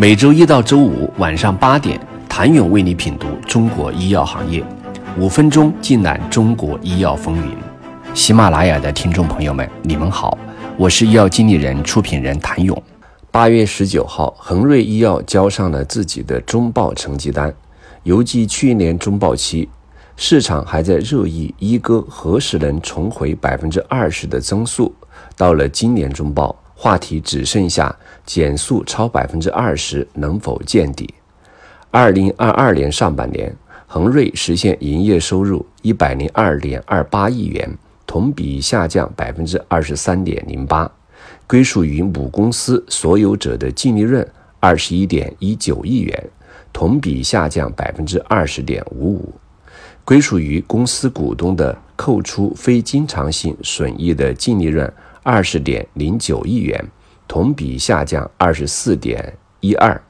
每周一到周五晚上八点，谭勇为你品读中国医药行业，五分钟尽览中国医药风云。喜马拉雅的听众朋友们，你们好，我是医药经理人、出品人谭勇。八月十九号，恒瑞医药交上了自己的中报成绩单。犹记去年中报期，市场还在热议一哥何时能重回百分之二十的增速。到了今年中报。话题只剩下减速超百分之二十能否见底？二零二二年上半年，恒瑞实现营业收入一百零二点二八亿元，同比下降百分之二十三点零八，归属于母公司所有者的净利润二十一点一九亿元，同比下降百分之二十点五五，归属于公司股东的扣除非经常性损益的净利润。二十点零九亿元，同比下降二十四点一二。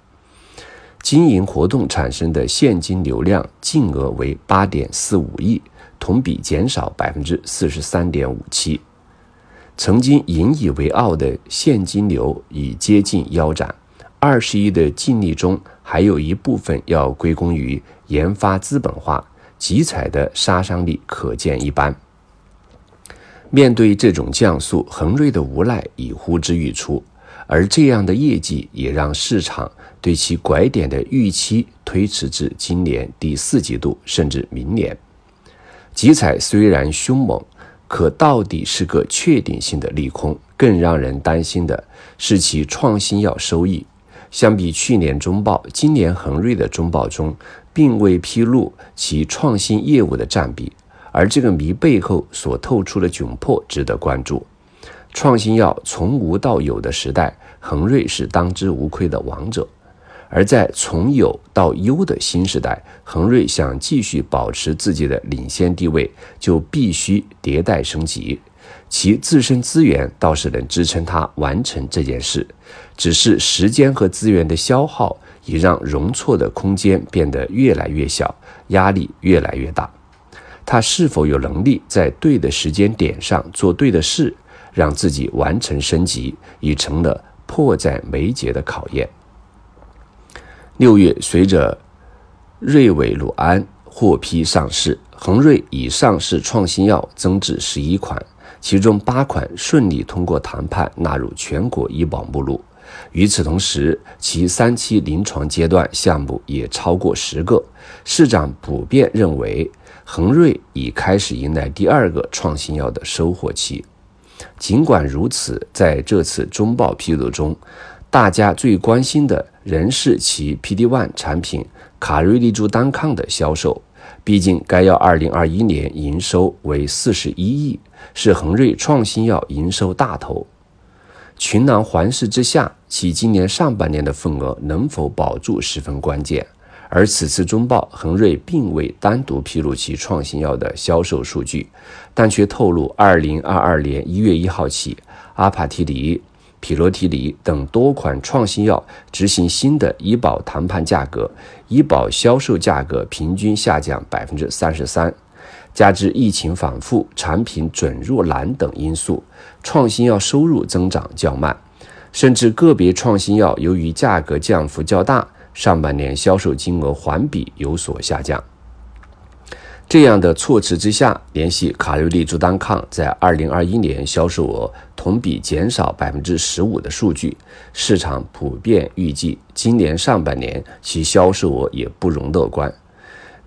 经营活动产生的现金流量净额为八点四五亿，同比减少百分之四十三点五七。曾经引以为傲的现金流已接近腰斩，二十亿的净利中还有一部分要归功于研发资本化，集采的杀伤力可见一斑。面对这种降速，恒瑞的无奈已呼之欲出，而这样的业绩也让市场对其拐点的预期推迟至今年第四季度，甚至明年。集采虽然凶猛，可到底是个确定性的利空。更让人担心的是其创新药收益，相比去年中报，今年恒瑞的中报中并未披露其创新业务的占比。而这个谜背后所透出的窘迫值得关注。创新药从无到有的时代，恒瑞是当之无愧的王者；而在从有到优的新时代，恒瑞想继续保持自己的领先地位，就必须迭代升级。其自身资源倒是能支撑它完成这件事，只是时间和资源的消耗已让容错的空间变得越来越小，压力越来越大。他是否有能力在对的时间点上做对的事，让自己完成升级，已成了迫在眉睫的考验。六月，随着瑞伟鲁安获批上市，恒瑞已上市创新药增至十一款，其中八款顺利通过谈判纳入全国医保目录。与此同时，其三期临床阶段项目也超过十个。市场普遍认为。恒瑞已开始迎来第二个创新药的收获期。尽管如此，在这次中报披露中，大家最关心的仍是其 PD-1 产品卡瑞利珠单抗的销售。毕竟，该药2021年营收为41亿，是恒瑞创新药营收大头。群狼环视之下，其今年上半年的份额能否保住十分关键。而此次中报，恒瑞并未单独披露其创新药的销售数据，但却透露，二零二二年一月一号起，阿帕替尼、匹罗替尼等多款创新药执行新的医保谈判价格，医保销售价格平均下降百分之三十三。加之疫情反复、产品准入难等因素，创新药收入增长较慢，甚至个别创新药由于价格降幅较大。上半年销售金额环比有所下降，这样的措辞之下，联系卡瑞利珠单抗在二零二一年销售额同比减少百分之十五的数据，市场普遍预计今年上半年其销售额也不容乐观。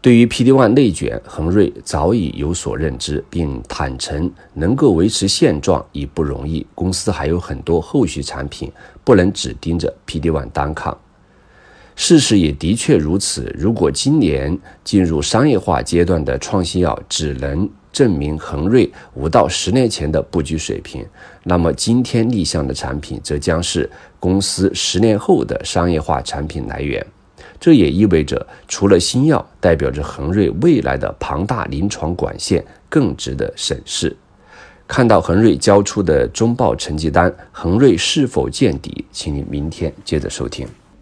对于 PD-1 内卷，恒瑞早已有所认知，并坦诚能够维持现状已不容易，公司还有很多后续产品，不能只盯着 PD-1 单抗。事实也的确如此。如果今年进入商业化阶段的创新药只能证明恒瑞五到十年前的布局水平，那么今天立项的产品则将是公司十年后的商业化产品来源。这也意味着，除了新药，代表着恒瑞未来的庞大临床管线更值得审视。看到恒瑞交出的中报成绩单，恒瑞是否见底？请你明天接着收听。